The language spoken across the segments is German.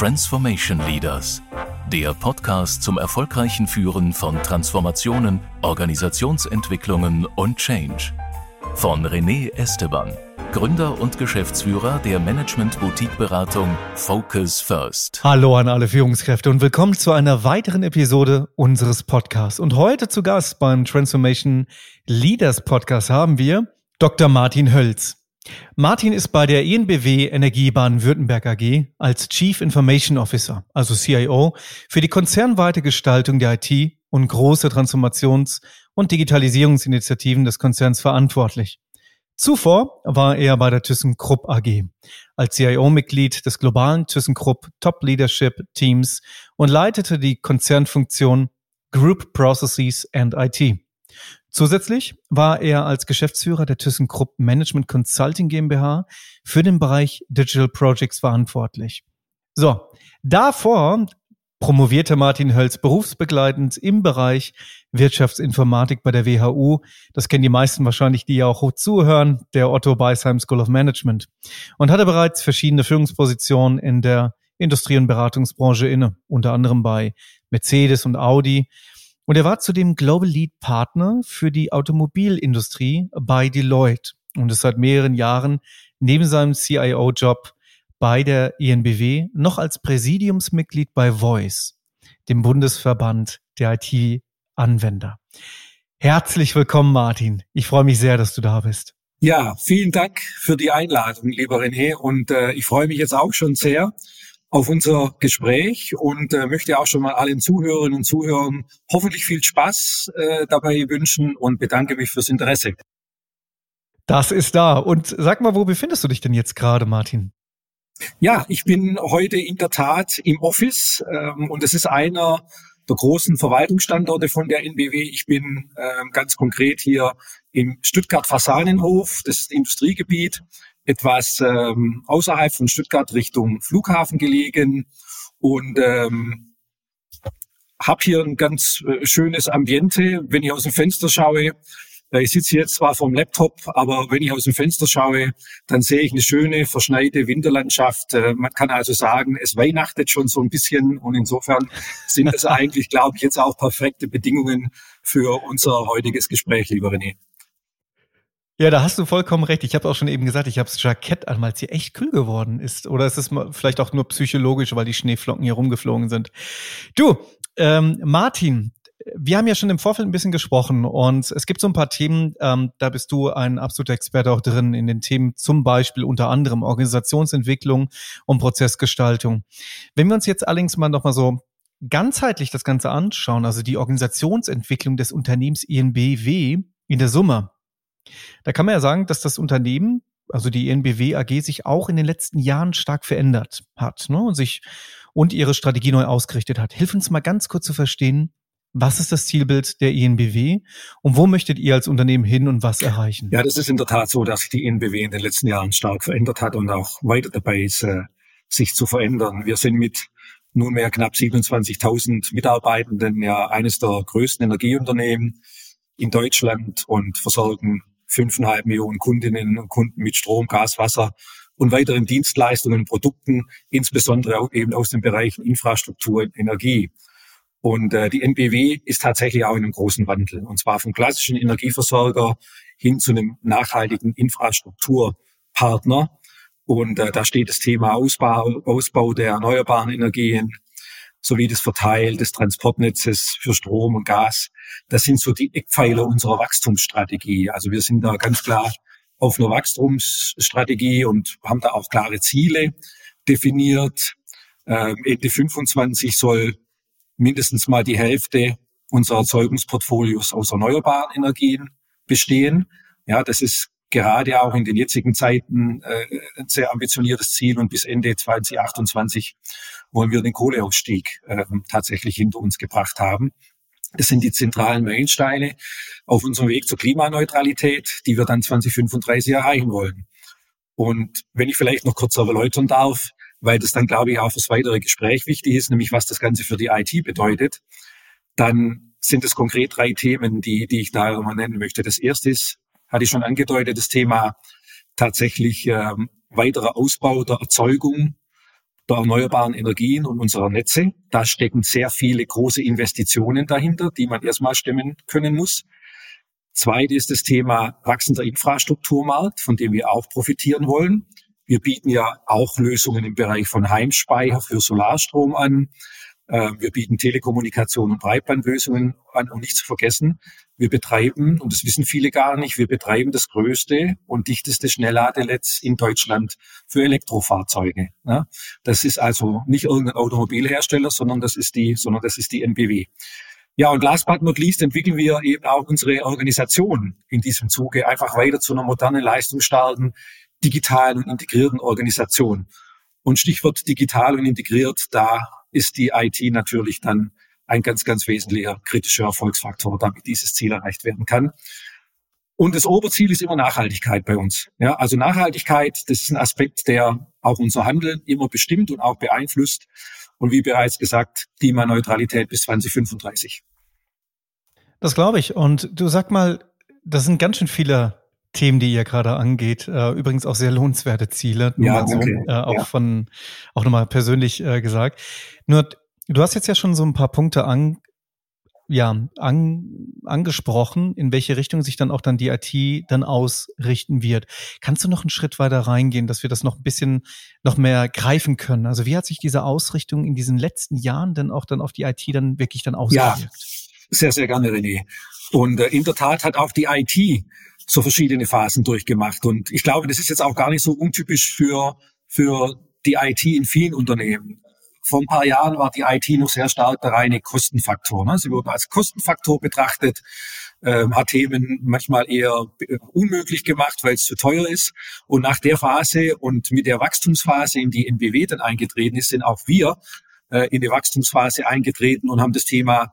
Transformation Leaders, der Podcast zum erfolgreichen Führen von Transformationen, Organisationsentwicklungen und Change. Von René Esteban, Gründer und Geschäftsführer der Management-Boutique-Beratung Focus First. Hallo an alle Führungskräfte und willkommen zu einer weiteren Episode unseres Podcasts. Und heute zu Gast beim Transformation Leaders Podcast haben wir Dr. Martin Hölz. Martin ist bei der INBW Energie Baden-Württemberg AG als Chief Information Officer, also CIO, für die konzernweite Gestaltung der IT und große Transformations- und Digitalisierungsinitiativen des Konzerns verantwortlich. Zuvor war er bei der ThyssenKrupp AG als CIO-Mitglied des globalen ThyssenKrupp Top Leadership Teams und leitete die Konzernfunktion Group Processes and IT. Zusätzlich war er als Geschäftsführer der ThyssenKrupp Management Consulting GmbH für den Bereich Digital Projects verantwortlich. So, davor promovierte Martin Hölz berufsbegleitend im Bereich Wirtschaftsinformatik bei der WHU. Das kennen die meisten wahrscheinlich, die ja auch zuhören, der Otto Beisheim School of Management. Und hatte bereits verschiedene Führungspositionen in der Industrie- und Beratungsbranche inne, unter anderem bei Mercedes und Audi und er war zudem Global Lead Partner für die Automobilindustrie bei Deloitte und ist seit mehreren Jahren neben seinem CIO-Job bei der INBW noch als Präsidiumsmitglied bei Voice, dem Bundesverband der IT-Anwender. Herzlich willkommen, Martin. Ich freue mich sehr, dass du da bist. Ja, vielen Dank für die Einladung, lieber René. Und äh, ich freue mich jetzt auch schon sehr, auf unser Gespräch und äh, möchte auch schon mal allen Zuhörerinnen und Zuhörern hoffentlich viel Spaß äh, dabei wünschen und bedanke mich fürs Interesse. Das ist da. Und sag mal, wo befindest du dich denn jetzt gerade, Martin? Ja, ich bin heute in der Tat im Office ähm, und es ist einer der großen Verwaltungsstandorte von der NBW. Ich bin ähm, ganz konkret hier im Stuttgart-Fasanenhof, das ist Industriegebiet etwas ähm, außerhalb von Stuttgart Richtung Flughafen gelegen und ähm, habe hier ein ganz äh, schönes Ambiente. Wenn ich aus dem Fenster schaue, äh, ich sitze jetzt zwar vorm Laptop, aber wenn ich aus dem Fenster schaue, dann sehe ich eine schöne, verschneite Winterlandschaft. Äh, man kann also sagen, es weihnachtet schon so ein bisschen und insofern sind es eigentlich, glaube ich, jetzt auch perfekte Bedingungen für unser heutiges Gespräch, lieber René. Ja, da hast du vollkommen recht. Ich habe auch schon eben gesagt, ich habe das Jackett an, weil es hier echt kühl geworden ist. Oder ist es vielleicht auch nur psychologisch, weil die Schneeflocken hier rumgeflogen sind. Du, ähm, Martin, wir haben ja schon im Vorfeld ein bisschen gesprochen und es gibt so ein paar Themen, ähm, da bist du ein absoluter Experte auch drin in den Themen, zum Beispiel unter anderem Organisationsentwicklung und Prozessgestaltung. Wenn wir uns jetzt allerdings mal nochmal so ganzheitlich das Ganze anschauen, also die Organisationsentwicklung des Unternehmens INBW in der Summe, da kann man ja sagen, dass das Unternehmen, also die NBW AG, sich auch in den letzten Jahren stark verändert hat ne, und sich und ihre Strategie neu ausgerichtet hat. Hilf uns mal ganz kurz zu verstehen, was ist das Zielbild der INBW und wo möchtet ihr als Unternehmen hin und was erreichen? Ja, das ist in der Tat so, dass sich die INBW in den letzten Jahren stark verändert hat und auch weiter dabei ist, äh, sich zu verändern. Wir sind mit nunmehr knapp 27.000 Mitarbeitenden ja eines der größten Energieunternehmen in Deutschland und versorgen fünfeinhalb Millionen Kundinnen und Kunden mit Strom, Gas, Wasser und weiteren Dienstleistungen Produkten, insbesondere auch eben aus den Bereichen Infrastruktur und Energie. Und äh, die NBW ist tatsächlich auch in einem großen Wandel. Und zwar vom klassischen Energieversorger hin zu einem nachhaltigen Infrastrukturpartner. Und äh, da steht das Thema Ausbau, Ausbau der erneuerbaren Energien, sowie das Verteil des Transportnetzes für Strom und Gas. Das sind so die Eckpfeiler unserer Wachstumsstrategie. Also wir sind da ganz klar auf einer Wachstumsstrategie und haben da auch klare Ziele definiert. Ähm, Ende 25 soll mindestens mal die Hälfte unserer Erzeugungsportfolios aus erneuerbaren Energien bestehen. Ja, das ist gerade auch in den jetzigen Zeiten äh, ein sehr ambitioniertes Ziel und bis Ende 2028 wollen wir den Kohleausstieg äh, tatsächlich hinter uns gebracht haben. Das sind die zentralen Meilensteine auf unserem Weg zur Klimaneutralität, die wir dann 2035 erreichen wollen. Und wenn ich vielleicht noch kurz erläutern darf, weil das dann, glaube ich, auch fürs weitere Gespräch wichtig ist, nämlich was das Ganze für die IT bedeutet, dann sind es konkret drei Themen, die, die ich da immer nennen möchte. Das erste ist, hatte ich schon angedeutet, das Thema tatsächlich ähm, weiterer Ausbau der Erzeugung der erneuerbaren Energien und unserer Netze. Da stecken sehr viele große Investitionen dahinter, die man erstmal stemmen können muss. Zweite ist das Thema wachsender Infrastrukturmarkt, von dem wir auch profitieren wollen. Wir bieten ja auch Lösungen im Bereich von Heimspeicher für Solarstrom an. Äh, wir bieten Telekommunikation und Breitbandlösungen an und nicht zu vergessen, wir betreiben, und das wissen viele gar nicht, wir betreiben das größte und dichteste Schnellladenetz in Deutschland für Elektrofahrzeuge. Das ist also nicht irgendein Automobilhersteller, sondern das ist die, sondern das ist die NBW. Ja, und last but not least entwickeln wir eben auch unsere Organisation in diesem Zuge einfach weiter zu einer modernen, leistungsstarken, digitalen und integrierten Organisation. Und Stichwort digital und integriert, da ist die IT natürlich dann ein ganz, ganz wesentlicher kritischer Erfolgsfaktor, damit dieses Ziel erreicht werden kann. Und das Oberziel ist immer Nachhaltigkeit bei uns. Ja, also Nachhaltigkeit, das ist ein Aspekt, der auch unser Handeln immer bestimmt und auch beeinflusst. Und wie bereits gesagt, Klimaneutralität bis 2035. Das glaube ich. Und du sag mal, das sind ganz schön viele Themen, die ihr gerade angeht. Äh, übrigens auch sehr lohnenswerte Ziele. Nur ja, so, okay. äh, auch ja. von, auch nochmal persönlich äh, gesagt. Nur, du hast jetzt ja schon so ein paar Punkte an, ja, an, angesprochen, in welche Richtung sich dann auch dann die IT dann ausrichten wird. Kannst du noch einen Schritt weiter reingehen, dass wir das noch ein bisschen noch mehr greifen können? Also wie hat sich diese Ausrichtung in diesen letzten Jahren denn auch dann auf die IT dann wirklich dann ausgewirkt? Ja, sehr, sehr gerne, René. Und äh, in der Tat hat auch die IT so verschiedene Phasen durchgemacht. Und ich glaube, das ist jetzt auch gar nicht so untypisch für, für die IT in vielen Unternehmen. Vor ein paar Jahren war die IT noch sehr stark der reine Kostenfaktor. Ne? Sie wurde als Kostenfaktor betrachtet, ähm, hat Themen manchmal eher äh, unmöglich gemacht, weil es zu teuer ist. Und nach der Phase und mit der Wachstumsphase, in die NBW dann eingetreten ist, sind auch wir äh, in die Wachstumsphase eingetreten und haben das Thema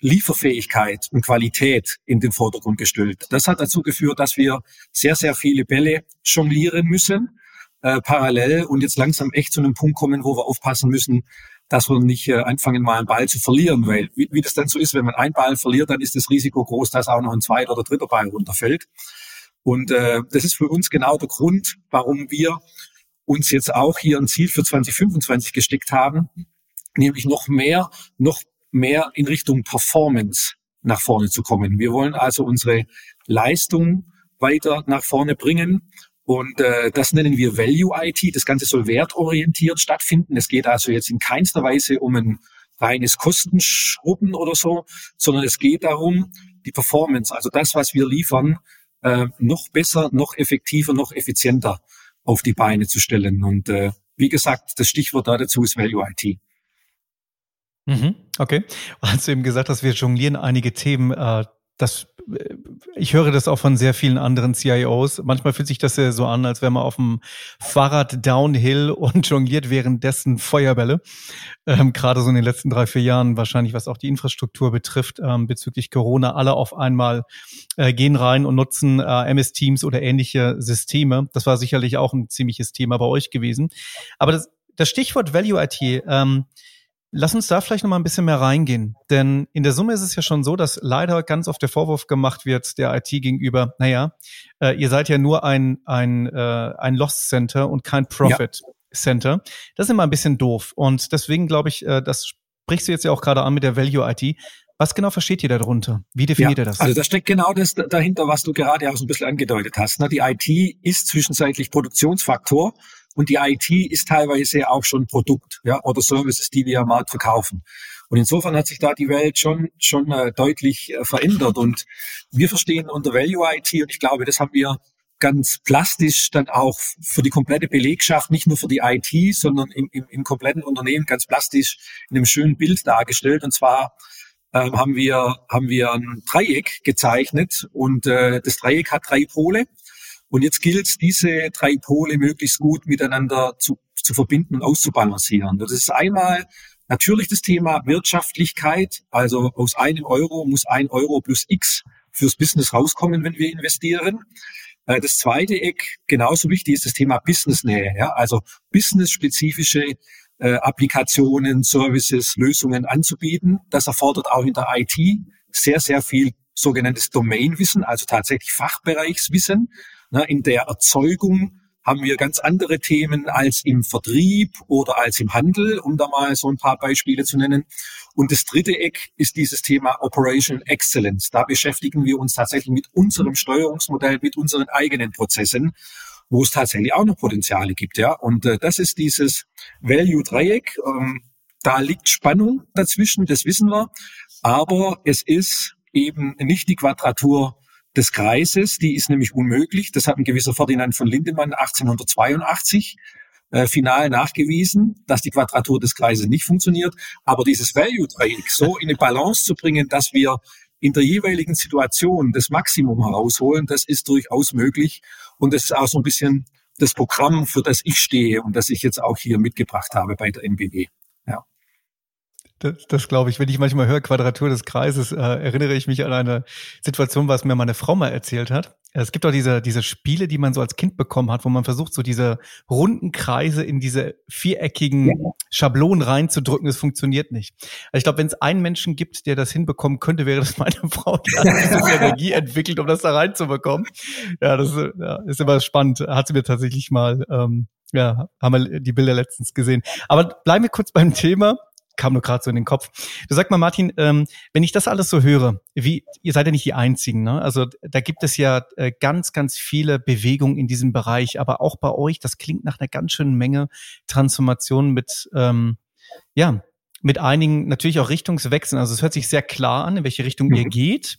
Lieferfähigkeit und Qualität in den Vordergrund gestellt. Das hat dazu geführt, dass wir sehr, sehr viele Bälle jonglieren müssen, äh, parallel und jetzt langsam echt zu einem Punkt kommen, wo wir aufpassen müssen, dass wir nicht äh, anfangen, mal einen Ball zu verlieren, weil wie, wie das dann so ist, wenn man einen Ball verliert, dann ist das Risiko groß, dass auch noch ein zweiter oder dritter Ball runterfällt. Und äh, das ist für uns genau der Grund, warum wir uns jetzt auch hier ein Ziel für 2025 gesteckt haben, nämlich noch mehr, noch mehr in Richtung Performance nach vorne zu kommen. Wir wollen also unsere Leistung weiter nach vorne bringen. Und äh, das nennen wir Value IT. Das Ganze soll wertorientiert stattfinden. Es geht also jetzt in keinster Weise um ein reines Kostenschrubben oder so, sondern es geht darum, die Performance, also das, was wir liefern, äh, noch besser, noch effektiver, noch effizienter auf die Beine zu stellen. Und äh, wie gesagt, das Stichwort da dazu ist Value IT. Mhm, okay. Als du eben gesagt hast, wir jonglieren einige Themen, äh, das, äh, ich höre das auch von sehr vielen anderen CIOs. Manchmal fühlt sich das ja so an, als wäre man auf dem Fahrrad downhill und jongliert währenddessen Feuerbälle. Ähm, Gerade so in den letzten drei, vier Jahren wahrscheinlich, was auch die Infrastruktur betrifft, ähm, bezüglich Corona, alle auf einmal äh, gehen rein und nutzen äh, MS Teams oder ähnliche Systeme. Das war sicherlich auch ein ziemliches Thema bei euch gewesen. Aber das, das Stichwort Value IT, ähm, Lass uns da vielleicht noch mal ein bisschen mehr reingehen. Denn in der Summe ist es ja schon so, dass leider ganz oft der Vorwurf gemacht wird der IT gegenüber, naja, äh, ihr seid ja nur ein, ein, äh, ein Loss Center und kein Profit Center. Das ist immer ein bisschen doof. Und deswegen glaube ich, äh, das sprichst du jetzt ja auch gerade an mit der Value IT. Was genau versteht ihr darunter? Wie definiert ja, ihr das? Also da steckt genau das dahinter, was du gerade auch so ein bisschen angedeutet hast. Ne? Die IT ist zwischenzeitlich Produktionsfaktor und die IT ist teilweise auch schon Produkt ja, oder Services, die wir am Markt verkaufen. Und insofern hat sich da die Welt schon, schon äh, deutlich äh, verändert. Und wir verstehen unter Value IT, und ich glaube, das haben wir ganz plastisch dann auch für die komplette Belegschaft, nicht nur für die IT, sondern im, im, im kompletten Unternehmen ganz plastisch in einem schönen Bild dargestellt. Und zwar ähm, haben wir haben wir ein Dreieck gezeichnet und äh, das Dreieck hat drei Pole und jetzt gilt es, diese drei Pole möglichst gut miteinander zu, zu verbinden und auszubalancieren. Das ist einmal natürlich das Thema Wirtschaftlichkeit. Also aus einem Euro muss ein Euro plus X fürs Business rauskommen, wenn wir investieren. Äh, das zweite Eck, genauso wichtig, ist das Thema Businessnähe. Ja? Also businessspezifische äh, Applikationen, Services, Lösungen anzubieten. Das erfordert auch in der IT sehr, sehr viel sogenanntes Domainwissen, also tatsächlich Fachbereichswissen ne, in der Erzeugung haben wir ganz andere Themen als im Vertrieb oder als im Handel, um da mal so ein paar Beispiele zu nennen. Und das dritte Eck ist dieses Thema Operation Excellence. Da beschäftigen wir uns tatsächlich mit unserem Steuerungsmodell, mit unseren eigenen Prozessen, wo es tatsächlich auch noch Potenziale gibt. Ja, und äh, das ist dieses Value-Dreieck. Ähm, da liegt Spannung dazwischen, das wissen wir. Aber es ist eben nicht die Quadratur des Kreises, die ist nämlich unmöglich. Das hat ein gewisser Ferdinand von Lindemann 1882 äh, final nachgewiesen, dass die Quadratur des Kreises nicht funktioniert. Aber dieses Value-Dreieck so in eine Balance zu bringen, dass wir in der jeweiligen Situation das Maximum herausholen, das ist durchaus möglich. Und das ist auch so ein bisschen das Programm, für das ich stehe und das ich jetzt auch hier mitgebracht habe bei der NBW. Das, das glaube ich. Wenn ich manchmal höre Quadratur des Kreises, äh, erinnere ich mich an eine Situation, was mir meine Frau mal erzählt hat. Es gibt auch diese, diese Spiele, die man so als Kind bekommen hat, wo man versucht, so diese runden Kreise in diese viereckigen ja. Schablonen reinzudrücken. Es funktioniert nicht. Also ich glaube, wenn es einen Menschen gibt, der das hinbekommen könnte, wäre das meine Frau, die hat diese Energie entwickelt, um das da reinzubekommen. Ja, das ist, ja, ist immer spannend. Hat sie mir tatsächlich mal, ähm, ja, haben wir die Bilder letztens gesehen. Aber bleiben wir kurz beim Thema kam nur gerade so in den Kopf. Du sag mal, Martin, ähm, wenn ich das alles so höre, wie ihr seid ja nicht die Einzigen, ne? Also da gibt es ja äh, ganz, ganz viele Bewegungen in diesem Bereich, aber auch bei euch, das klingt nach einer ganz schönen Menge Transformation mit, ähm, ja, mit einigen natürlich auch Richtungswechseln. Also es hört sich sehr klar an, in welche Richtung mhm. ihr geht.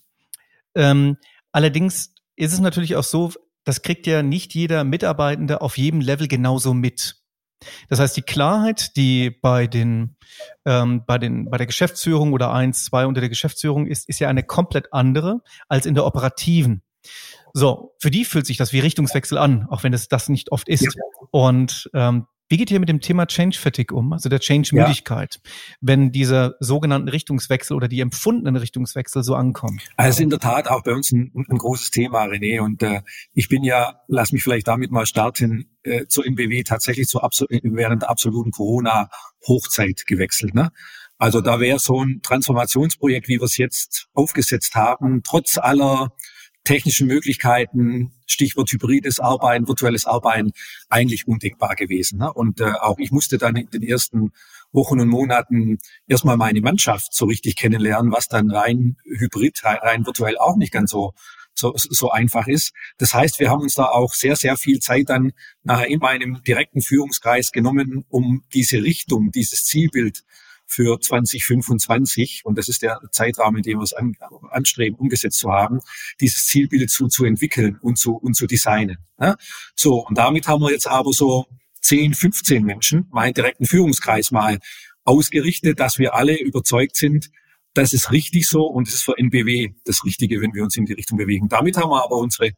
Ähm, allerdings ist es natürlich auch so, das kriegt ja nicht jeder Mitarbeitende auf jedem Level genauso mit. Das heißt, die Klarheit, die bei den, ähm, bei den, bei der Geschäftsführung oder eins, zwei unter der Geschäftsführung ist, ist ja eine komplett andere als in der operativen. So, für die fühlt sich das wie Richtungswechsel an, auch wenn es das nicht oft ist. Ja. Und ähm, wie geht ihr mit dem Thema Change Fatigue um, also der Change Müdigkeit, ja. wenn diese sogenannten Richtungswechsel oder die empfundenen Richtungswechsel so ankommen? Also in der Tat auch bei uns ein, ein großes Thema, René. Und äh, ich bin ja, lass mich vielleicht damit mal starten, äh, zur MBW tatsächlich zur während der absoluten Corona-Hochzeit gewechselt. Ne? Also da wäre so ein Transformationsprojekt, wie wir es jetzt aufgesetzt haben, trotz aller technischen Möglichkeiten, Stichwort hybrides Arbeiten, virtuelles Arbeiten, eigentlich undenkbar gewesen. Ne? Und äh, auch ich musste dann in den ersten Wochen und Monaten erstmal meine Mannschaft so richtig kennenlernen, was dann rein hybrid, rein virtuell auch nicht ganz so so, so einfach ist. Das heißt, wir haben uns da auch sehr, sehr viel Zeit dann nachher in meinem direkten Führungskreis genommen, um diese Richtung, dieses Zielbild für 2025, und das ist der Zeitrahmen, in dem wir es an, anstreben, umgesetzt zu haben, dieses Zielbild zu, zu entwickeln und zu, und zu designen. Ja? So, und damit haben wir jetzt aber so 10, 15 Menschen, meinen direkten Führungskreis mal ausgerichtet, dass wir alle überzeugt sind, das ist richtig so und es ist für NBW das Richtige, wenn wir uns in die Richtung bewegen. Damit haben wir aber unsere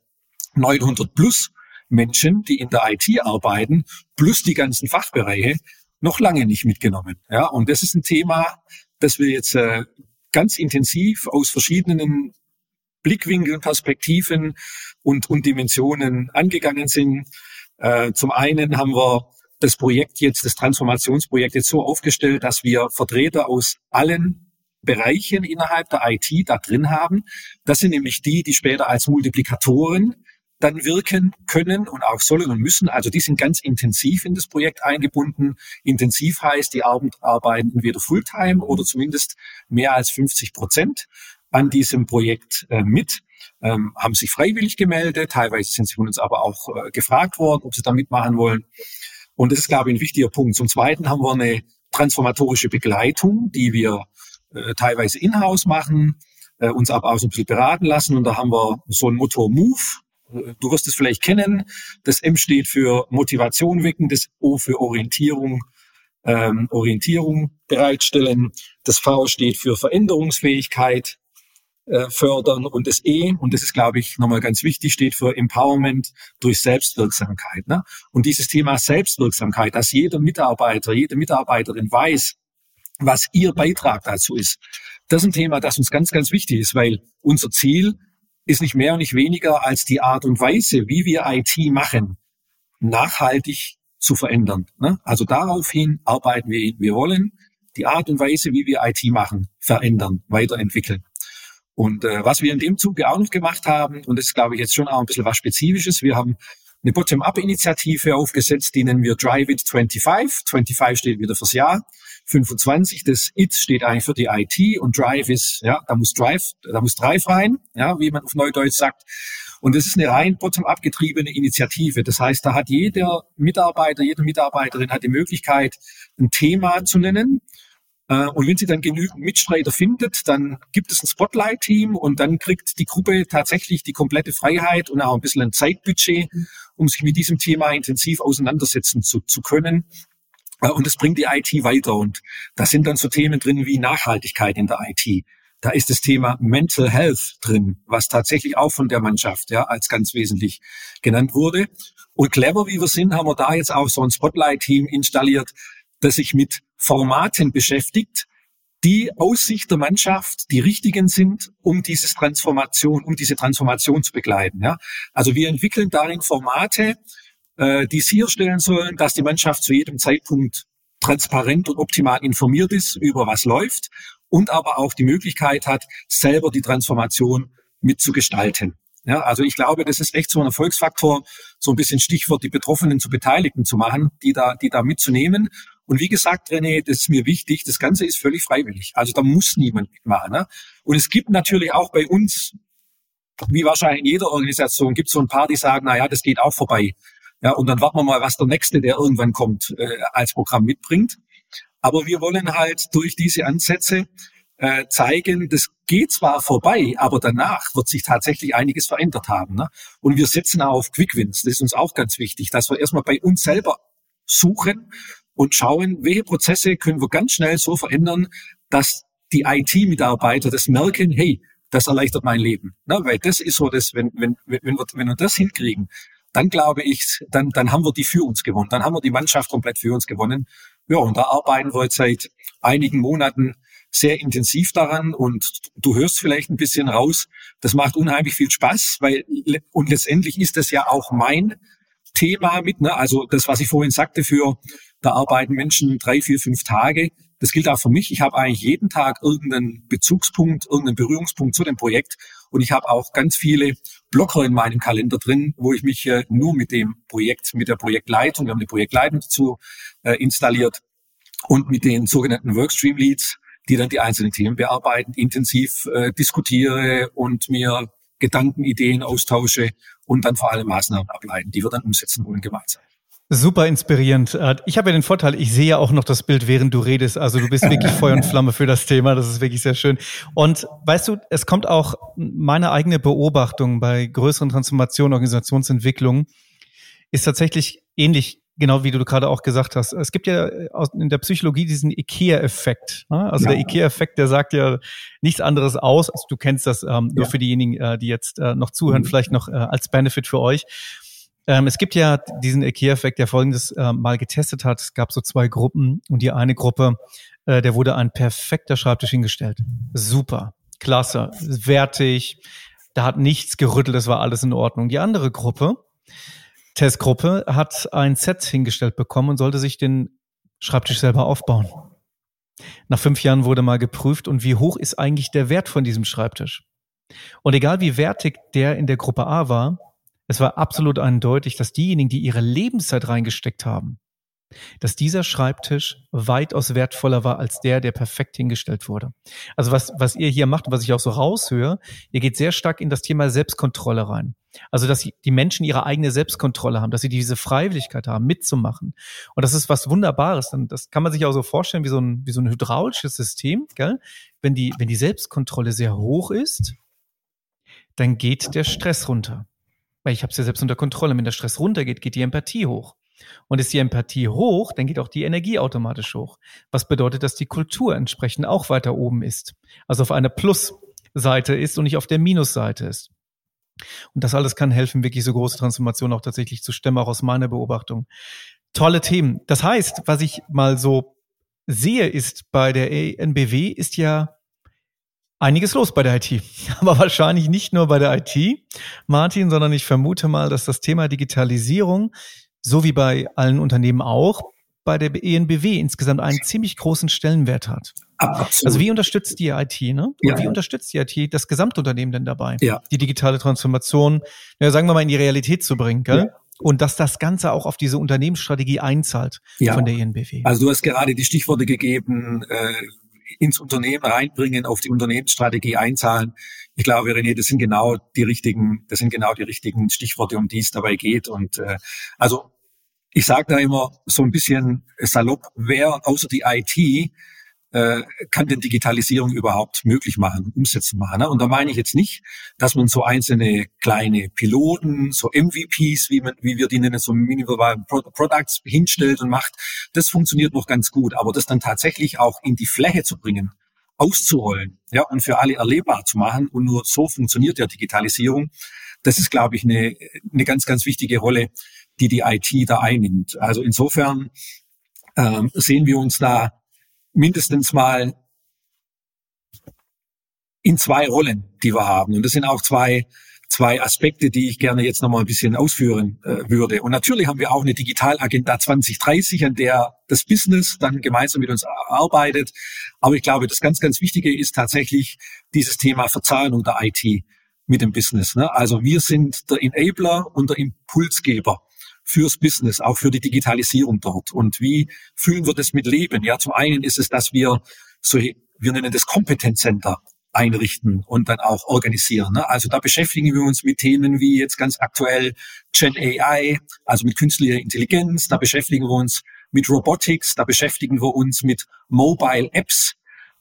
900 plus Menschen, die in der IT arbeiten, plus die ganzen Fachbereiche, noch lange nicht mitgenommen. Ja, und das ist ein Thema, das wir jetzt äh, ganz intensiv aus verschiedenen Blickwinkeln, Perspektiven und, und Dimensionen angegangen sind. Äh, zum einen haben wir das Projekt jetzt, das Transformationsprojekt jetzt so aufgestellt, dass wir Vertreter aus allen Bereichen innerhalb der IT da drin haben. Das sind nämlich die, die später als Multiplikatoren dann wirken können und auch sollen und müssen. Also die sind ganz intensiv in das Projekt eingebunden. Intensiv heißt, die arbeiten entweder Fulltime oder zumindest mehr als 50 Prozent an diesem Projekt äh, mit, ähm, haben sich freiwillig gemeldet. Teilweise sind sie von uns aber auch äh, gefragt worden, ob sie da mitmachen wollen. Und das ist, glaube ich, ein wichtiger Punkt. Zum Zweiten haben wir eine transformatorische Begleitung, die wir äh, teilweise in-house machen, äh, uns aber auch so ein bisschen beraten lassen. Und da haben wir so ein Motto Move, Du wirst es vielleicht kennen. Das M steht für Motivation wecken, das O für Orientierung, ähm, Orientierung bereitstellen. Das V steht für Veränderungsfähigkeit äh, fördern und das E, und das ist, glaube ich, nochmal ganz wichtig, steht für Empowerment durch Selbstwirksamkeit. Ne? Und dieses Thema Selbstwirksamkeit, dass jeder Mitarbeiter, jede Mitarbeiterin weiß, was ihr Beitrag dazu ist, das ist ein Thema, das uns ganz, ganz wichtig ist, weil unser Ziel ist nicht mehr und nicht weniger als die Art und Weise, wie wir IT machen, nachhaltig zu verändern. Ne? Also daraufhin arbeiten wir. Wir wollen die Art und Weise, wie wir IT machen, verändern, weiterentwickeln. Und äh, was wir in dem Zuge auch noch gemacht haben, und das ist, glaube ich, jetzt schon auch ein bisschen was Spezifisches, wir haben eine Bottom-up-Initiative aufgesetzt, die nennen wir Drive It 25. 25 steht wieder fürs Jahr. 25, das It steht eigentlich für die IT und Drive ist, ja, da muss Drive, da muss Drive rein, ja, wie man auf Neudeutsch sagt. Und das ist eine rein bottom-up getriebene Initiative. Das heißt, da hat jeder Mitarbeiter, jede Mitarbeiterin hat die Möglichkeit, ein Thema zu nennen. Äh, und wenn sie dann genügend Mitstreiter findet, dann gibt es ein Spotlight-Team und dann kriegt die Gruppe tatsächlich die komplette Freiheit und auch ein bisschen ein Zeitbudget, um sich mit diesem Thema intensiv auseinandersetzen zu, zu können. Äh, und es bringt die IT weiter. Und da sind dann so Themen drin wie Nachhaltigkeit in der IT. Da ist das Thema Mental Health drin, was tatsächlich auch von der Mannschaft ja als ganz wesentlich genannt wurde. Und clever wie wir sind, haben wir da jetzt auch so ein Spotlight-Team installiert, das sich mit Formaten beschäftigt, die aus Sicht der Mannschaft die richtigen sind, um dieses Transformation, um diese Transformation zu begleiten. Ja? Also wir entwickeln darin Formate, äh, die sicherstellen sollen, dass die Mannschaft zu jedem Zeitpunkt transparent und optimal informiert ist über was läuft und aber auch die Möglichkeit hat, selber die Transformation mitzugestalten. Ja, also ich glaube, das ist echt so ein Erfolgsfaktor, so ein bisschen Stichwort, die Betroffenen zu Beteiligten zu machen, die da, die da mitzunehmen. Und wie gesagt, René, das ist mir wichtig, das Ganze ist völlig freiwillig. Also da muss niemand mitmachen. Ne? Und es gibt natürlich auch bei uns, wie wahrscheinlich in jeder Organisation, gibt es so ein paar, die sagen, na ja, das geht auch vorbei. Ja, und dann warten wir mal, was der nächste, der irgendwann kommt, äh, als Programm mitbringt. Aber wir wollen halt durch diese Ansätze äh, zeigen, das geht zwar vorbei, aber danach wird sich tatsächlich einiges verändert haben. Ne? Und wir setzen auch auf Quick Wins. Das ist uns auch ganz wichtig, dass wir erstmal bei uns selber suchen und schauen, welche Prozesse können wir ganz schnell so verändern, dass die IT-Mitarbeiter das merken, hey, das erleichtert mein Leben. Ne? Weil das ist so, dass wenn, wenn, wenn, wir, wenn wir das hinkriegen, dann glaube ich, dann, dann haben wir die für uns gewonnen. Dann haben wir die Mannschaft komplett für uns gewonnen. Ja, und da arbeiten wir jetzt seit einigen Monaten sehr intensiv daran und du hörst vielleicht ein bisschen raus, das macht unheimlich viel Spaß, weil und letztendlich ist das ja auch mein Thema mit, ne? also das, was ich vorhin sagte, für da arbeiten Menschen drei, vier, fünf Tage. Das gilt auch für mich. Ich habe eigentlich jeden Tag irgendeinen Bezugspunkt, irgendeinen Berührungspunkt zu dem Projekt. Und ich habe auch ganz viele Blocker in meinem Kalender drin, wo ich mich äh, nur mit dem Projekt, mit der Projektleitung, wir haben die Projektleitung dazu äh, installiert und mit den sogenannten Workstream Leads, die dann die einzelnen Themen bearbeiten, intensiv äh, diskutiere und mir Gedanken, Ideen austausche und dann vor allem Maßnahmen ableiten, die wir dann umsetzen wollen gemeinsam. Super inspirierend. Äh, ich habe ja den Vorteil, ich sehe ja auch noch das Bild, während du redest. Also du bist wirklich Feuer und Flamme für das Thema. Das ist wirklich sehr schön. Und weißt du, es kommt auch meine eigene Beobachtung bei größeren Transformationen, Organisationsentwicklungen, ist tatsächlich ähnlich, genau wie du gerade auch gesagt hast. Es gibt ja in der Psychologie diesen IKEA-Effekt. Ne? Also ja. der IKEA-Effekt, der sagt ja nichts anderes aus. Also du kennst das ähm, nur ja. für diejenigen, äh, die jetzt äh, noch zuhören, mhm. vielleicht noch äh, als Benefit für euch ähm, es gibt ja diesen IKEA-Effekt, der folgendes äh, mal getestet hat. Es gab so zwei Gruppen und die eine Gruppe, äh, der wurde ein perfekter Schreibtisch hingestellt. Super, klasse, wertig, da hat nichts gerüttelt, es war alles in Ordnung. Die andere Gruppe, Testgruppe, hat ein Set hingestellt bekommen und sollte sich den Schreibtisch selber aufbauen. Nach fünf Jahren wurde mal geprüft und wie hoch ist eigentlich der Wert von diesem Schreibtisch. Und egal wie wertig der in der Gruppe A war, es war absolut eindeutig, dass diejenigen, die ihre Lebenszeit reingesteckt haben, dass dieser Schreibtisch weitaus wertvoller war als der, der perfekt hingestellt wurde. Also was, was ihr hier macht und was ich auch so raushöre, ihr geht sehr stark in das Thema Selbstkontrolle rein. Also, dass die Menschen ihre eigene Selbstkontrolle haben, dass sie diese Freiwilligkeit haben, mitzumachen. Und das ist was Wunderbares. Und das kann man sich auch so vorstellen wie so ein, wie so ein hydraulisches System, gell? Wenn die, wenn die Selbstkontrolle sehr hoch ist, dann geht der Stress runter. Weil ich habe es ja selbst unter Kontrolle. Wenn der Stress runtergeht, geht die Empathie hoch. Und ist die Empathie hoch, dann geht auch die Energie automatisch hoch. Was bedeutet, dass die Kultur entsprechend auch weiter oben ist. Also auf einer Plusseite ist und nicht auf der Minusseite ist. Und das alles kann helfen, wirklich so große Transformationen auch tatsächlich zu stemmen, auch aus meiner Beobachtung. Tolle Themen. Das heißt, was ich mal so sehe, ist bei der NBW ist ja einiges los bei der IT. Aber wahrscheinlich nicht nur bei der IT, Martin, sondern ich vermute mal, dass das Thema Digitalisierung, so wie bei allen Unternehmen auch, bei der ENBW insgesamt einen ziemlich großen Stellenwert hat. Absolut. Also wie unterstützt die IT, ne? Und ja, wie unterstützt die IT das Gesamtunternehmen denn dabei, ja. die digitale Transformation, ja, sagen wir mal, in die Realität zu bringen, gell? Ja. und dass das Ganze auch auf diese Unternehmensstrategie einzahlt ja. von der INBW. Also du hast gerade die Stichworte gegeben, äh, ins Unternehmen reinbringen, auf die Unternehmensstrategie einzahlen. Ich glaube, René, das sind genau die richtigen, das sind genau die richtigen Stichworte, um die es dabei geht. Und äh, also ich sage da immer so ein bisschen salopp, wer außer die IT äh, kann denn Digitalisierung überhaupt möglich machen, umsetzen machen. Ne? Und da meine ich jetzt nicht, dass man so einzelne kleine Piloten, so MVPs, wie, man, wie wir die nennen, so Minimal Products hinstellt und macht. Das funktioniert noch ganz gut, aber das dann tatsächlich auch in die Fläche zu bringen, auszurollen, ja, und für alle erlebbar zu machen. Und nur so funktioniert ja Digitalisierung. Das ist, glaube ich, eine, eine ganz, ganz wichtige Rolle, die die IT da einnimmt. Also insofern ähm, sehen wir uns da mindestens mal in zwei Rollen, die wir haben. Und das sind auch zwei, zwei Aspekte, die ich gerne jetzt nochmal ein bisschen ausführen äh, würde. Und natürlich haben wir auch eine Digitalagenda 2030, an der das Business dann gemeinsam mit uns arbeitet. Aber ich glaube, das ganz, ganz Wichtige ist tatsächlich dieses Thema Verzahnung der IT mit dem Business. Ne? Also wir sind der Enabler und der Impulsgeber fürs Business, auch für die Digitalisierung dort. Und wie fühlen wir das mit Leben? Ja, zum einen ist es, dass wir so, wir nennen das Kompetenzcenter einrichten und dann auch organisieren. Ne? Also da beschäftigen wir uns mit Themen wie jetzt ganz aktuell Gen AI, also mit künstlicher Intelligenz, da beschäftigen wir uns mit Robotics, da beschäftigen wir uns mit Mobile Apps,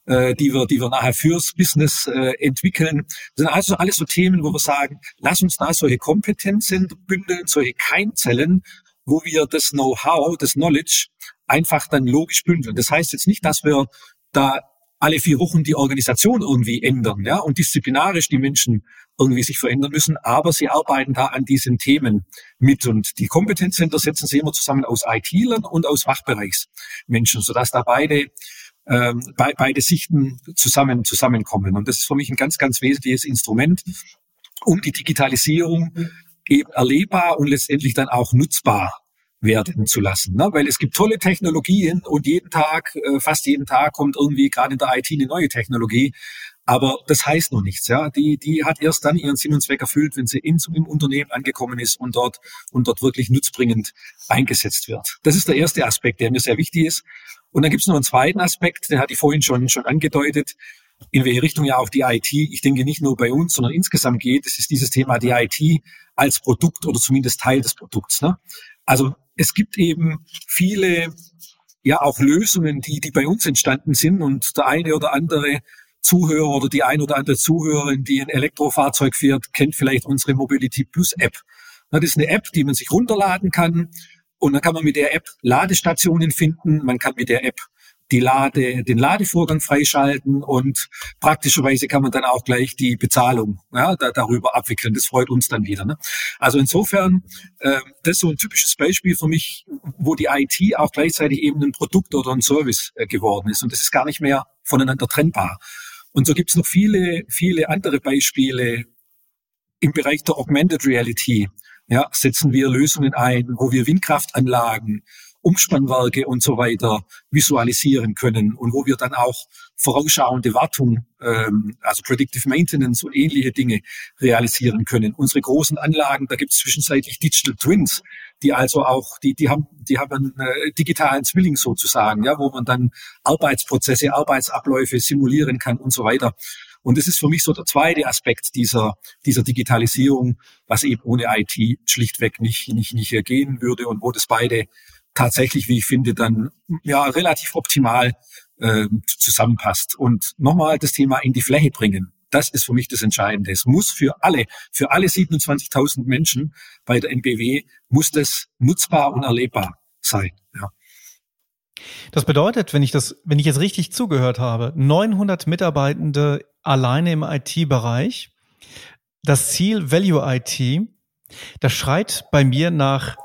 äh, die wir, die wir nachher fürs Business äh, entwickeln. Das sind also alles so Themen, wo wir sagen, lass uns da solche Kompetenzen bündeln, solche Keimzellen, wo wir das Know-how, das Knowledge einfach dann logisch bündeln. Das heißt jetzt nicht, dass wir da alle vier Wochen die Organisation irgendwie ändern, ja, und disziplinarisch die Menschen irgendwie sich verändern müssen, aber sie arbeiten da an diesen Themen mit und die Kompetenzcenter setzen sie immer zusammen aus IT-Lern und aus Fachbereichsmenschen, sodass da beide ähm, be beide Sichten zusammen zusammenkommen. Und das ist für mich ein ganz, ganz wesentliches Instrument, um die Digitalisierung eben erlebbar und letztendlich dann auch nutzbar werden zu lassen. Ne? Weil es gibt tolle Technologien und jeden Tag, äh, fast jeden Tag kommt irgendwie gerade in der IT eine neue Technologie. Aber das heißt noch nichts, ja. Die, die hat erst dann ihren Sinn und Zweck erfüllt, wenn sie in, im Unternehmen angekommen ist und dort, und dort wirklich nutzbringend eingesetzt wird. Das ist der erste Aspekt, der mir sehr wichtig ist. Und dann gibt es noch einen zweiten Aspekt, den hatte ich vorhin schon, schon angedeutet, in welche Richtung ja auch die IT, ich denke nicht nur bei uns, sondern insgesamt geht. Es ist dieses Thema die IT als Produkt oder zumindest Teil des Produkts. Ne? Also es gibt eben viele ja auch Lösungen, die, die bei uns entstanden sind und der eine oder andere Zuhörer oder die ein oder andere Zuhörerin, die ein Elektrofahrzeug fährt, kennt vielleicht unsere Mobility Plus App. Das ist eine App, die man sich runterladen kann und dann kann man mit der App Ladestationen finden. Man kann mit der App die Lade, den Ladevorgang freischalten und praktischerweise kann man dann auch gleich die Bezahlung ja, da, darüber abwickeln. Das freut uns dann wieder. Ne? Also insofern, äh, das ist so ein typisches Beispiel für mich, wo die IT auch gleichzeitig eben ein Produkt oder ein Service äh, geworden ist. Und das ist gar nicht mehr voneinander trennbar. Und so gibt es noch viele, viele andere Beispiele im Bereich der Augmented Reality. Ja, setzen wir Lösungen ein, wo wir Windkraftanlagen, Umspannwerke und so weiter visualisieren können und wo wir dann auch vorausschauende Wartung, ähm, also Predictive Maintenance und ähnliche Dinge realisieren können. Unsere großen Anlagen, da gibt es zwischenzeitlich Digital Twins, die also auch, die, die haben, die haben einen äh, digitalen Zwilling sozusagen, ja, wo man dann Arbeitsprozesse, Arbeitsabläufe simulieren kann und so weiter. Und das ist für mich so der zweite Aspekt dieser, dieser Digitalisierung, was eben ohne IT schlichtweg nicht, nicht, nicht gehen würde und wo das beide tatsächlich, wie ich finde, dann ja relativ optimal äh, zusammenpasst. Und nochmal das Thema in die Fläche bringen. Das ist für mich das Entscheidende. Es muss für alle, für alle 27.000 Menschen bei der NBW, muss das nutzbar und erlebbar sein. Ja. Das bedeutet, wenn ich das, wenn ich jetzt richtig zugehört habe, 900 Mitarbeitende alleine im IT-Bereich, das Ziel Value IT, das schreit bei mir nach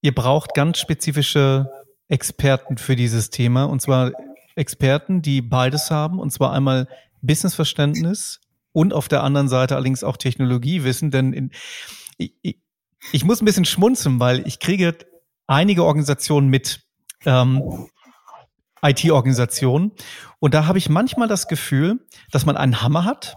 ihr braucht ganz spezifische Experten für dieses Thema. Und zwar Experten, die beides haben. Und zwar einmal Businessverständnis und auf der anderen Seite allerdings auch Technologiewissen. Denn in, ich, ich muss ein bisschen schmunzeln, weil ich kriege einige Organisationen mit, ähm, IT-Organisationen. Und da habe ich manchmal das Gefühl, dass man einen Hammer hat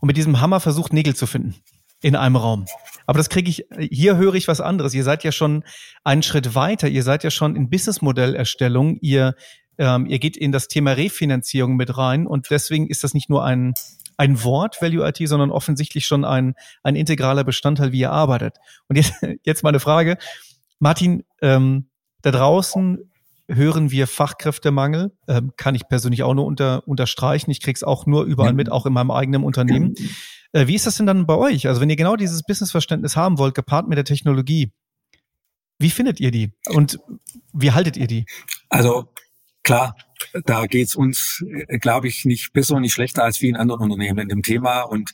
und mit diesem Hammer versucht, Nägel zu finden. In einem Raum. Aber das kriege ich, hier höre ich was anderes. Ihr seid ja schon einen Schritt weiter. Ihr seid ja schon in Businessmodellerstellung. Ihr, ähm, ihr geht in das Thema Refinanzierung mit rein. Und deswegen ist das nicht nur ein, ein Wort, Value IT, sondern offensichtlich schon ein, ein integraler Bestandteil, wie ihr arbeitet. Und jetzt, jetzt meine Frage. Martin, ähm, da draußen hören wir Fachkräftemangel, ähm, kann ich persönlich auch nur unter, unterstreichen. Ich kriege es auch nur überall mit, auch in meinem eigenen Unternehmen. Äh, wie ist das denn dann bei euch? Also wenn ihr genau dieses Businessverständnis haben wollt, gepaart mit der Technologie, wie findet ihr die und wie haltet ihr die? Also klar, da geht's uns, äh, glaube ich, nicht besser und nicht schlechter als vielen anderen Unternehmen in dem Thema. Und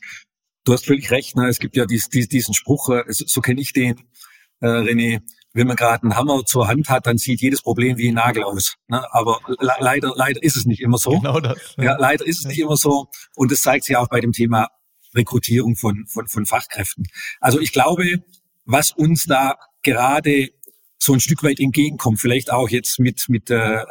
du hast völlig recht, ne? es gibt ja dies, dies, diesen Spruch, äh, so, so kenne ich den, äh, René, wenn man gerade einen Hammer zur Hand hat, dann sieht jedes Problem wie ein Nagel aus. Ne? Aber le leider, leider ist es nicht immer so. Genau das. Ja, ja leider ist es nicht immer so. Und das zeigt sich auch bei dem Thema Rekrutierung von, von, von Fachkräften. Also ich glaube, was uns da gerade so ein Stück weit entgegenkommt, vielleicht auch jetzt mit, mit äh,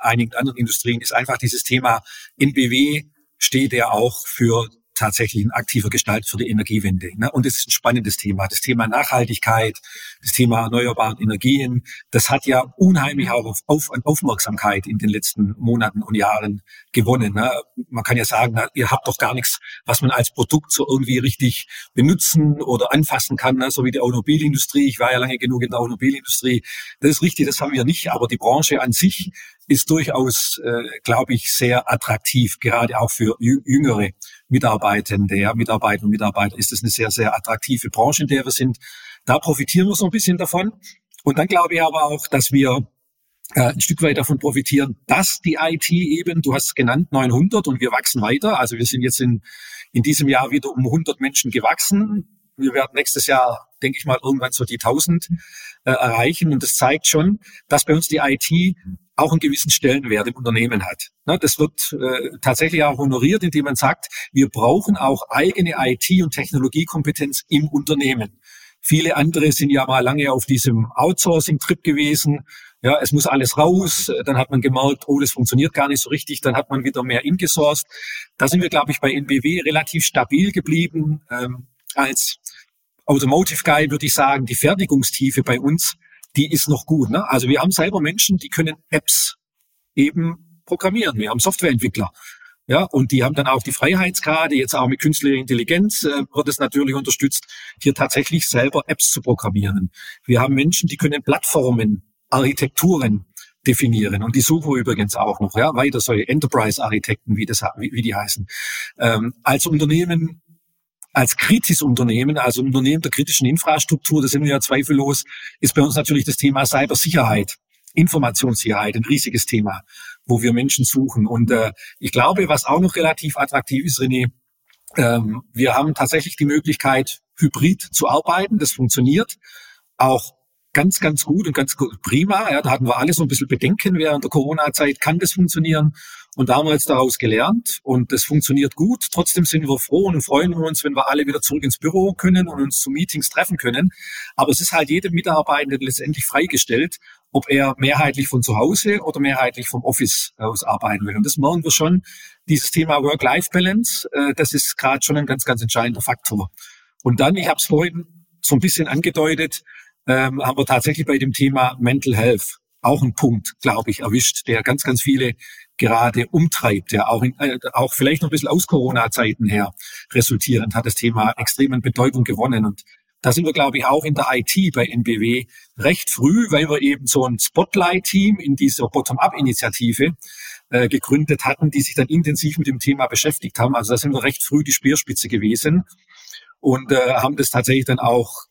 einigen anderen Industrien, ist einfach dieses Thema NBW steht ja auch für tatsächlich ein aktiver Gestalt für die Energiewende. Ne? Und es ist ein spannendes Thema. Das Thema Nachhaltigkeit, das Thema erneuerbaren Energien, das hat ja unheimlich auch auf, auf Aufmerksamkeit in den letzten Monaten und Jahren gewonnen. Ne? Man kann ja sagen, ihr habt doch gar nichts, was man als Produkt so irgendwie richtig benutzen oder anfassen kann, ne? so wie die Automobilindustrie. Ich war ja lange genug in der Automobilindustrie. Das ist richtig, das haben wir nicht. Aber die Branche an sich ist durchaus, äh, glaube ich, sehr attraktiv, gerade auch für jüngere Mitarbeitende, ja, Mitarbeiter und Mitarbeiter ist es eine sehr, sehr attraktive Branche, in der wir sind. Da profitieren wir so ein bisschen davon. Und dann glaube ich aber auch, dass wir äh, ein Stück weit davon profitieren, dass die IT eben, du hast es genannt, 900 und wir wachsen weiter. Also wir sind jetzt in, in diesem Jahr wieder um 100 Menschen gewachsen. Wir werden nächstes Jahr, denke ich mal, irgendwann so die 1000 äh, erreichen. Und das zeigt schon, dass bei uns die IT auch einen gewissen Stellenwert im Unternehmen hat. Ne, das wird äh, tatsächlich auch honoriert, indem man sagt, wir brauchen auch eigene IT- und Technologiekompetenz im Unternehmen. Viele andere sind ja mal lange auf diesem Outsourcing-Trip gewesen. Ja, es muss alles raus. Dann hat man gemerkt, oh, das funktioniert gar nicht so richtig. Dann hat man wieder mehr ingesourced. Da sind wir, glaube ich, bei NBW relativ stabil geblieben. Ähm, als Automotive Guy würde ich sagen, die Fertigungstiefe bei uns die ist noch gut. Ne? Also wir haben selber Menschen, die können Apps eben programmieren. Wir haben Softwareentwickler. Ja, und die haben dann auch die Freiheitsgrade, jetzt auch mit künstlicher Intelligenz äh, wird es natürlich unterstützt, hier tatsächlich selber Apps zu programmieren. Wir haben Menschen, die können Plattformen, Architekturen definieren. Und die suchen wir übrigens auch noch, ja, weiter solche Enterprise-Architekten, wie, das, wie, wie die heißen. Ähm, als Unternehmen als kritisches Unternehmen, also Unternehmen der kritischen Infrastruktur, das sind wir ja zweifellos, ist bei uns natürlich das Thema Cybersicherheit, Informationssicherheit ein riesiges Thema, wo wir Menschen suchen. Und äh, ich glaube, was auch noch relativ attraktiv ist, René, ähm, wir haben tatsächlich die Möglichkeit, hybrid zu arbeiten. Das funktioniert auch ganz, ganz gut und ganz gut, prima. Ja, da hatten wir alle so ein bisschen Bedenken während der Corona-Zeit. Kann das funktionieren? Und da haben wir jetzt daraus gelernt und das funktioniert gut. Trotzdem sind wir froh und freuen uns, wenn wir alle wieder zurück ins Büro können und uns zu Meetings treffen können. Aber es ist halt jedem Mitarbeitende letztendlich freigestellt, ob er mehrheitlich von zu Hause oder mehrheitlich vom Office aus arbeiten will. Und das merken wir schon. Dieses Thema Work-Life-Balance, äh, das ist gerade schon ein ganz, ganz entscheidender Faktor. Und dann, ich habe es vorhin so ein bisschen angedeutet, ähm, haben wir tatsächlich bei dem Thema Mental Health auch einen Punkt, glaube ich, erwischt, der ganz, ganz viele gerade umtreibt, ja, auch, in, äh, auch vielleicht noch ein bisschen aus Corona-Zeiten her resultierend hat das Thema extrem an Bedeutung gewonnen. Und da sind wir, glaube ich, auch in der IT bei NBW recht früh, weil wir eben so ein Spotlight-Team in dieser Bottom-up-Initiative äh, gegründet hatten, die sich dann intensiv mit dem Thema beschäftigt haben. Also da sind wir recht früh die Speerspitze gewesen und äh, haben das tatsächlich dann auch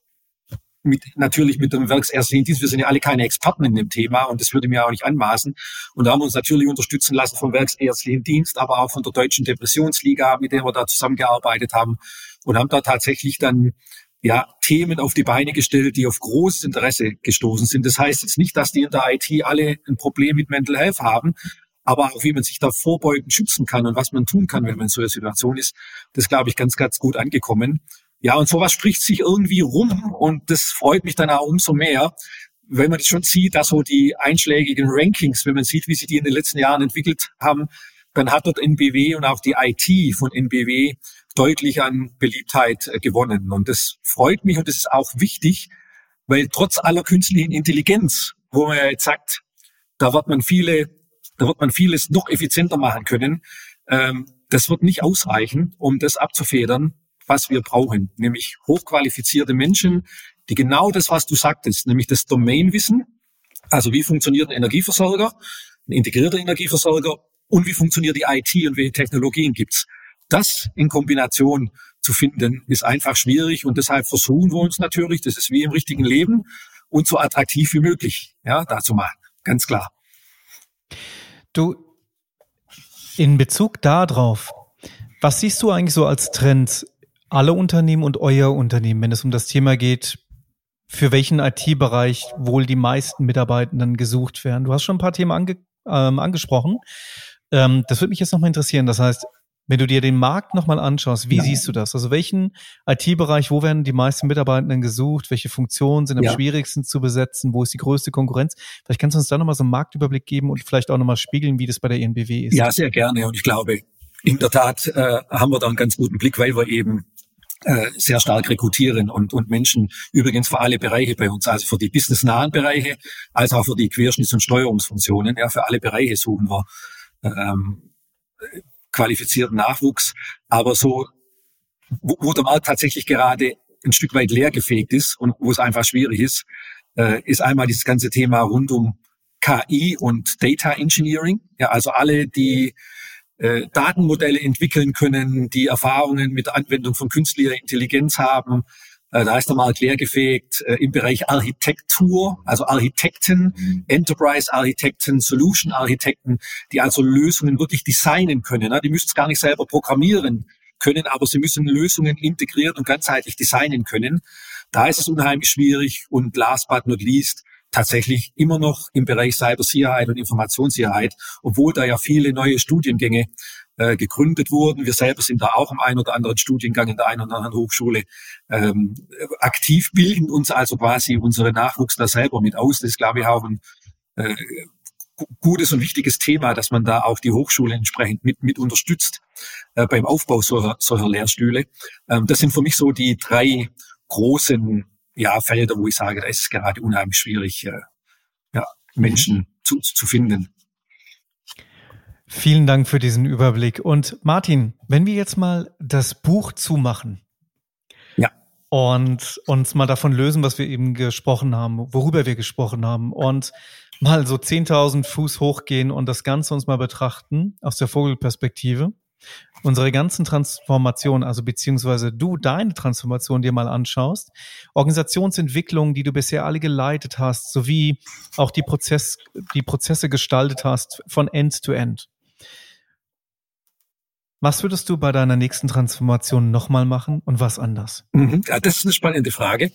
mit, natürlich mit dem Werksärztlichen Dienst. Wir sind ja alle keine Experten in dem Thema und das würde mir auch nicht anmaßen. Und da haben wir uns natürlich unterstützen lassen vom Werksärztlichen Dienst, aber auch von der Deutschen Depressionsliga, mit der wir da zusammengearbeitet haben und haben da tatsächlich dann ja, Themen auf die Beine gestellt, die auf großes Interesse gestoßen sind. Das heißt jetzt nicht, dass die in der IT alle ein Problem mit Mental Health haben, aber auch wie man sich da vorbeugend schützen kann und was man tun kann, wenn man in so einer Situation ist, das glaube ich ganz, ganz gut angekommen. Ja, und sowas spricht sich irgendwie rum und das freut mich dann auch umso mehr, wenn man das schon sieht, dass so die einschlägigen Rankings, wenn man sieht, wie sich die in den letzten Jahren entwickelt haben, dann hat dort NBW und auch die IT von NBW deutlich an Beliebtheit äh, gewonnen. Und das freut mich und das ist auch wichtig, weil trotz aller künstlichen Intelligenz, wo man ja jetzt sagt, da wird man viele, da wird man vieles noch effizienter machen können, ähm, das wird nicht ausreichen, um das abzufedern, was wir brauchen, nämlich hochqualifizierte Menschen, die genau das, was du sagtest, nämlich das Domainwissen, also wie funktioniert ein Energieversorger, ein integrierter Energieversorger und wie funktioniert die IT und welche Technologien gibt's. Das in Kombination zu finden, ist einfach schwierig und deshalb versuchen wir uns natürlich, das ist wie im richtigen Leben, und so attraktiv wie möglich, ja, dazu machen. Ganz klar. Du, in Bezug darauf, was siehst du eigentlich so als Trend alle Unternehmen und euer Unternehmen, wenn es um das Thema geht, für welchen IT-Bereich wohl die meisten Mitarbeitenden gesucht werden? Du hast schon ein paar Themen ange ähm, angesprochen. Ähm, das würde mich jetzt nochmal interessieren. Das heißt, wenn du dir den Markt nochmal anschaust, wie ja. siehst du das? Also welchen IT-Bereich, wo werden die meisten Mitarbeitenden gesucht? Welche Funktionen sind am ja. schwierigsten zu besetzen? Wo ist die größte Konkurrenz? Vielleicht kannst du uns da nochmal so einen Marktüberblick geben und vielleicht auch nochmal spiegeln, wie das bei der ENBW ist. Ja, sehr gerne. Und ich glaube, in der Tat äh, haben wir da einen ganz guten Blick, weil wir eben äh, sehr stark rekrutieren und, und Menschen übrigens für alle Bereiche bei uns, also für die businessnahen Bereiche, als auch für die Querschnitts- und Steuerungsfunktionen. Ja, für alle Bereiche suchen wir ähm, qualifizierten Nachwuchs. Aber so, wo, wo der Markt tatsächlich gerade ein Stück weit leergefegt ist und wo es einfach schwierig ist, äh, ist einmal dieses ganze Thema rund um KI und Data Engineering. Ja, also alle, die äh, Datenmodelle entwickeln können, die Erfahrungen mit der Anwendung von künstlicher Intelligenz haben, äh, da ist der Markt leergefegt äh, im Bereich Architektur, also Architekten, mhm. Enterprise-Architekten, Solution-Architekten, die also Lösungen wirklich designen können. Ne? Die müssen es gar nicht selber programmieren können, aber sie müssen Lösungen integriert und ganzheitlich designen können. Da ist es unheimlich schwierig und last but not least tatsächlich immer noch im Bereich Cybersicherheit und Informationssicherheit, obwohl da ja viele neue Studiengänge äh, gegründet wurden. Wir selber sind da auch im einen oder anderen Studiengang in der einen oder anderen Hochschule ähm, aktiv, bilden uns also quasi unsere Nachwuchs da selber mit aus. Das ist, glaube ich, auch ein äh, gutes und wichtiges Thema, dass man da auch die Hochschule entsprechend mit, mit unterstützt äh, beim Aufbau solcher, solcher Lehrstühle. Ähm, das sind für mich so die drei großen ja, Felder, wo ich sage, da ist es gerade unheimlich schwierig, äh, ja, Menschen mhm. zu, zu finden. Vielen Dank für diesen Überblick. Und Martin, wenn wir jetzt mal das Buch zumachen. Ja. Und uns mal davon lösen, was wir eben gesprochen haben, worüber wir gesprochen haben und mal so 10.000 Fuß hochgehen und das Ganze uns mal betrachten aus der Vogelperspektive. Unsere ganzen Transformationen, also beziehungsweise du deine Transformation dir mal anschaust, Organisationsentwicklungen, die du bisher alle geleitet hast, sowie auch die Prozess, die Prozesse gestaltet hast von End to End. Was würdest du bei deiner nächsten Transformation nochmal machen und was anders? Mhm. Ja, das ist eine spannende Frage.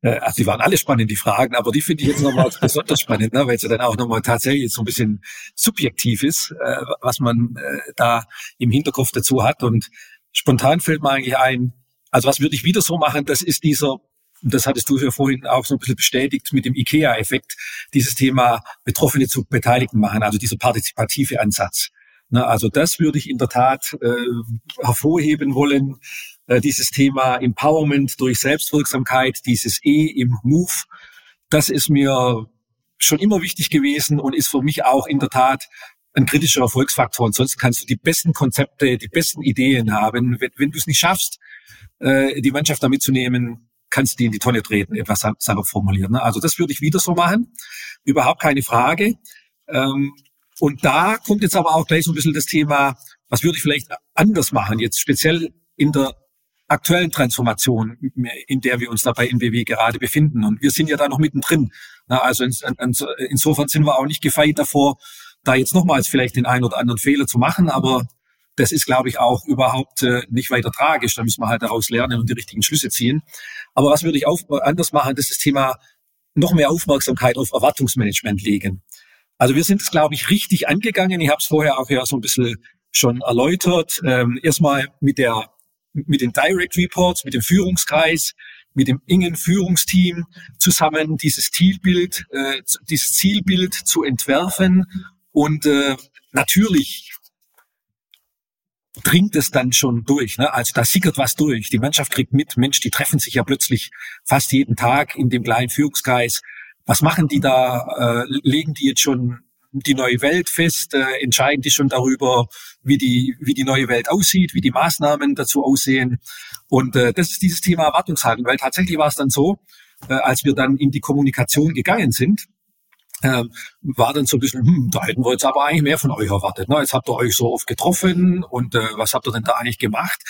Also die waren alle spannend, die Fragen, aber die finde ich jetzt nochmal besonders spannend, ne, weil es ja dann auch nochmal tatsächlich so ein bisschen subjektiv ist, äh, was man äh, da im Hinterkopf dazu hat. Und spontan fällt mir eigentlich ein, also was würde ich wieder so machen, das ist dieser und das hattest du ja vorhin auch so ein bisschen bestätigt mit dem IKEA-Effekt, dieses Thema Betroffene zu Beteiligten machen, also dieser partizipative Ansatz. Na, also das würde ich in der Tat äh, hervorheben wollen. Äh, dieses Thema Empowerment durch Selbstwirksamkeit, dieses E im Move, das ist mir schon immer wichtig gewesen und ist für mich auch in der Tat ein kritischer Erfolgsfaktor. Und sonst kannst du die besten Konzepte, die besten Ideen haben. Wenn, wenn du es nicht schaffst, äh, die Mannschaft da mitzunehmen, kannst du die in die Tonne treten, etwas salopp formulieren. Ne? Also das würde ich wieder so machen. Überhaupt keine Frage. Ähm, und da kommt jetzt aber auch gleich so ein bisschen das Thema, was würde ich vielleicht anders machen, jetzt speziell in der aktuellen Transformation, in der wir uns da bei NBW gerade befinden. Und wir sind ja da noch mittendrin. Also insofern sind wir auch nicht gefeit davor, da jetzt nochmals vielleicht den einen oder anderen Fehler zu machen. Aber das ist, glaube ich, auch überhaupt äh, nicht weiter tragisch. Da müssen wir halt daraus lernen und die richtigen Schlüsse ziehen. Aber was würde ich anders machen, das ist das Thema noch mehr Aufmerksamkeit auf Erwartungsmanagement legen. Also wir sind es, glaube ich, richtig angegangen. Ich habe es vorher auch ja so ein bisschen schon erläutert. Ähm, erstmal mit der mit den Direct Reports, mit dem Führungskreis, mit dem engen Führungsteam zusammen dieses Zielbild, äh, dieses Zielbild zu entwerfen und äh, natürlich dringt es dann schon durch. Ne? Also da sickert was durch. Die Mannschaft kriegt mit, Mensch, die treffen sich ja plötzlich fast jeden Tag in dem kleinen Führungskreis. Was machen die da? Äh, legen die jetzt schon die neue Welt fest? Äh, entscheiden die schon darüber, wie die, wie die neue Welt aussieht, wie die Maßnahmen dazu aussehen? Und äh, das ist dieses Thema Erwartungshaltung, weil tatsächlich war es dann so, äh, als wir dann in die Kommunikation gegangen sind, ähm, war dann so ein bisschen, hm, da hätten wir jetzt aber eigentlich mehr von euch erwartet. Ne? Jetzt habt ihr euch so oft getroffen und äh, was habt ihr denn da eigentlich gemacht?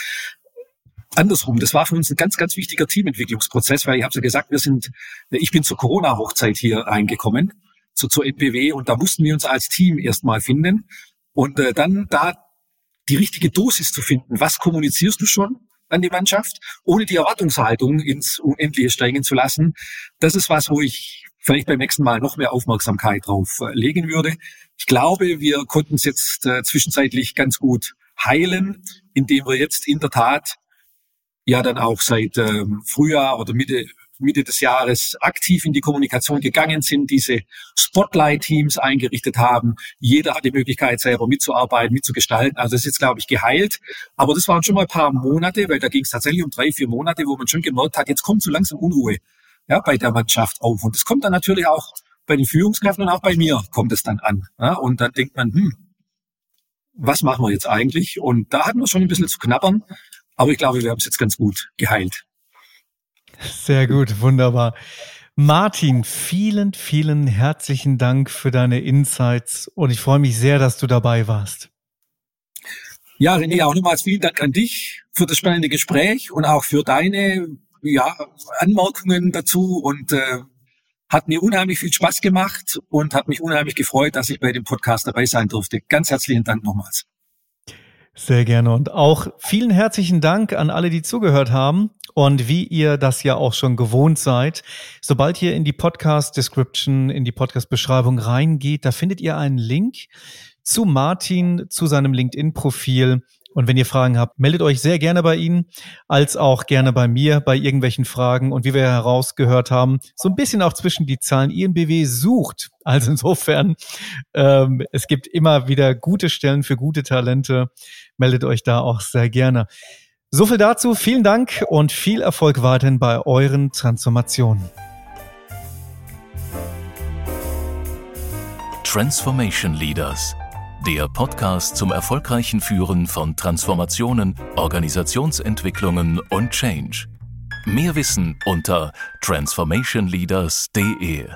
Andersrum, das war für uns ein ganz, ganz wichtiger Teamentwicklungsprozess, weil ich habe ja gesagt, wir sind, ich bin zur Corona-Hochzeit hier reingekommen, zu, zur NPW und da mussten wir uns als Team erstmal finden und äh, dann da die richtige Dosis zu finden. Was kommunizierst du schon? an die Mannschaft, ohne die Erwartungshaltung ins Unendliche steigen zu lassen. Das ist was, wo ich vielleicht beim nächsten Mal noch mehr Aufmerksamkeit drauf äh, legen würde. Ich glaube, wir konnten es jetzt äh, zwischenzeitlich ganz gut heilen, indem wir jetzt in der Tat ja dann auch seit ähm, Frühjahr oder Mitte Mitte des Jahres aktiv in die Kommunikation gegangen sind, diese Spotlight-Teams eingerichtet haben. Jeder hat die Möglichkeit, selber mitzuarbeiten, mitzugestalten. Also das ist jetzt, glaube ich, geheilt. Aber das waren schon mal ein paar Monate, weil da ging es tatsächlich um drei, vier Monate, wo man schon gemerkt hat, jetzt kommt so langsam Unruhe ja, bei der Mannschaft auf. Und das kommt dann natürlich auch bei den Führungskräften und auch bei mir kommt es dann an. Ja, und dann denkt man, hm, was machen wir jetzt eigentlich? Und da hatten wir schon ein bisschen zu knabbern. Aber ich glaube, wir haben es jetzt ganz gut geheilt. Sehr gut, wunderbar. Martin, vielen, vielen herzlichen Dank für deine Insights und ich freue mich sehr, dass du dabei warst. Ja, René, auch nochmals vielen Dank an dich für das spannende Gespräch und auch für deine ja, Anmerkungen dazu und äh, hat mir unheimlich viel Spaß gemacht und hat mich unheimlich gefreut, dass ich bei dem Podcast dabei sein durfte. Ganz herzlichen Dank nochmals. Sehr gerne und auch vielen herzlichen Dank an alle, die zugehört haben. Und wie ihr das ja auch schon gewohnt seid, sobald ihr in die Podcast-Description, in die Podcast-Beschreibung reingeht, da findet ihr einen Link zu Martin, zu seinem LinkedIn-Profil. Und wenn ihr Fragen habt, meldet euch sehr gerne bei Ihnen, als auch gerne bei mir bei irgendwelchen Fragen. Und wie wir herausgehört haben, so ein bisschen auch zwischen die Zahlen INBW sucht. Also insofern, ähm, es gibt immer wieder gute Stellen für gute Talente. Meldet euch da auch sehr gerne. So viel dazu. Vielen Dank und viel Erfolg weiterhin bei euren Transformationen. Transformation Leaders der Podcast zum erfolgreichen Führen von Transformationen, Organisationsentwicklungen und Change. Mehr Wissen unter transformationleaders.de.